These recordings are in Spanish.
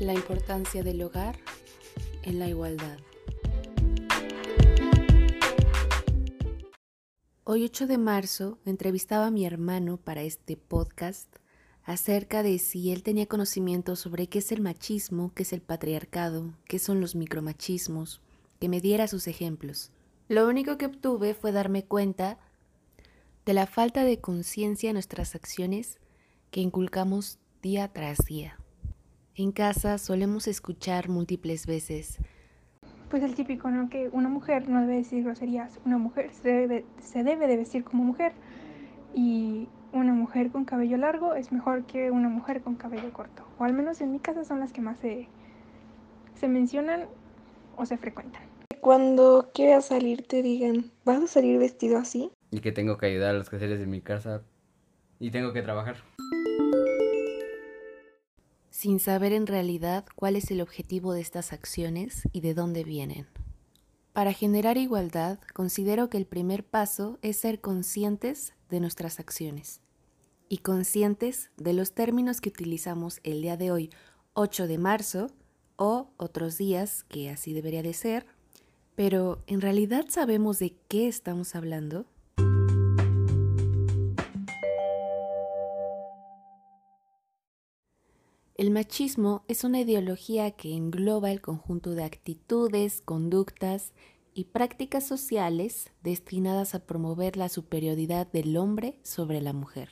La importancia del hogar en la igualdad. Hoy 8 de marzo entrevistaba a mi hermano para este podcast acerca de si él tenía conocimiento sobre qué es el machismo, qué es el patriarcado, qué son los micromachismos, que me diera sus ejemplos. Lo único que obtuve fue darme cuenta de la falta de conciencia en nuestras acciones que inculcamos día tras día. En casa solemos escuchar múltiples veces. Pues el típico, ¿no? Que una mujer no debe decir groserías, una mujer se debe, se debe de vestir como mujer y una mujer con cabello largo es mejor que una mujer con cabello corto. O al menos en mi casa son las que más se, se mencionan o se frecuentan. Cuando quieras salir te digan, ¿vas a salir vestido así? Y que tengo que ayudar a los quehaceres de mi casa y tengo que trabajar. Sin saber en realidad cuál es el objetivo de estas acciones y de dónde vienen. Para generar igualdad, considero que el primer paso es ser conscientes de nuestras acciones y conscientes de los términos que utilizamos el día de hoy, 8 de marzo, o otros días que así debería de ser, pero ¿en realidad sabemos de qué estamos hablando? El machismo es una ideología que engloba el conjunto de actitudes, conductas y prácticas sociales destinadas a promover la superioridad del hombre sobre la mujer.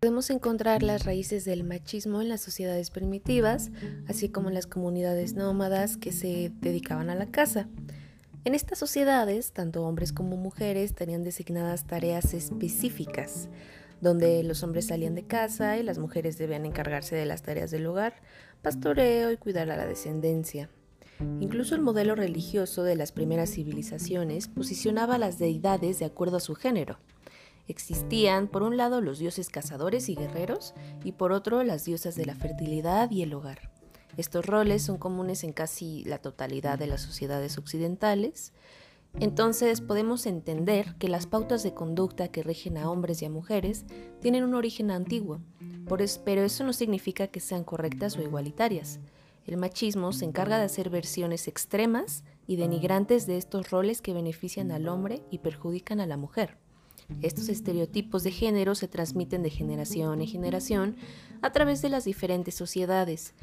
Podemos encontrar las raíces del machismo en las sociedades primitivas, así como en las comunidades nómadas que se dedicaban a la caza. En estas sociedades, tanto hombres como mujeres tenían designadas tareas específicas, donde los hombres salían de casa y las mujeres debían encargarse de las tareas del hogar, pastoreo y cuidar a la descendencia. Incluso el modelo religioso de las primeras civilizaciones posicionaba a las deidades de acuerdo a su género. Existían, por un lado, los dioses cazadores y guerreros, y por otro, las diosas de la fertilidad y el hogar. Estos roles son comunes en casi la totalidad de las sociedades occidentales. Entonces podemos entender que las pautas de conducta que rigen a hombres y a mujeres tienen un origen antiguo, pero eso no significa que sean correctas o igualitarias. El machismo se encarga de hacer versiones extremas y denigrantes de estos roles que benefician al hombre y perjudican a la mujer. Estos estereotipos de género se transmiten de generación en generación a través de las diferentes sociedades,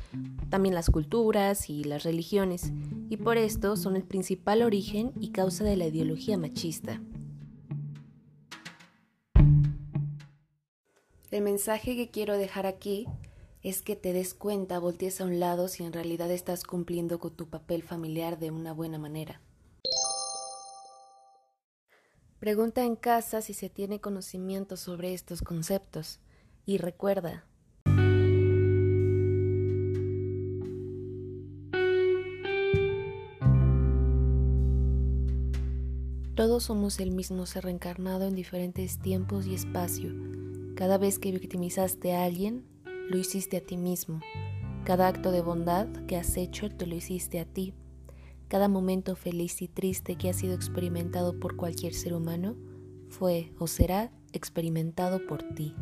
también las culturas y las religiones, y por esto son el principal origen y causa de la ideología machista. El mensaje que quiero dejar aquí es que te des cuenta, voltees a un lado si en realidad estás cumpliendo con tu papel familiar de una buena manera. Pregunta en casa si se tiene conocimiento sobre estos conceptos y recuerda, Todos somos el mismo ser reencarnado en diferentes tiempos y espacio. Cada vez que victimizaste a alguien, lo hiciste a ti mismo. Cada acto de bondad que has hecho, te lo hiciste a ti. Cada momento feliz y triste que ha sido experimentado por cualquier ser humano fue o será experimentado por ti.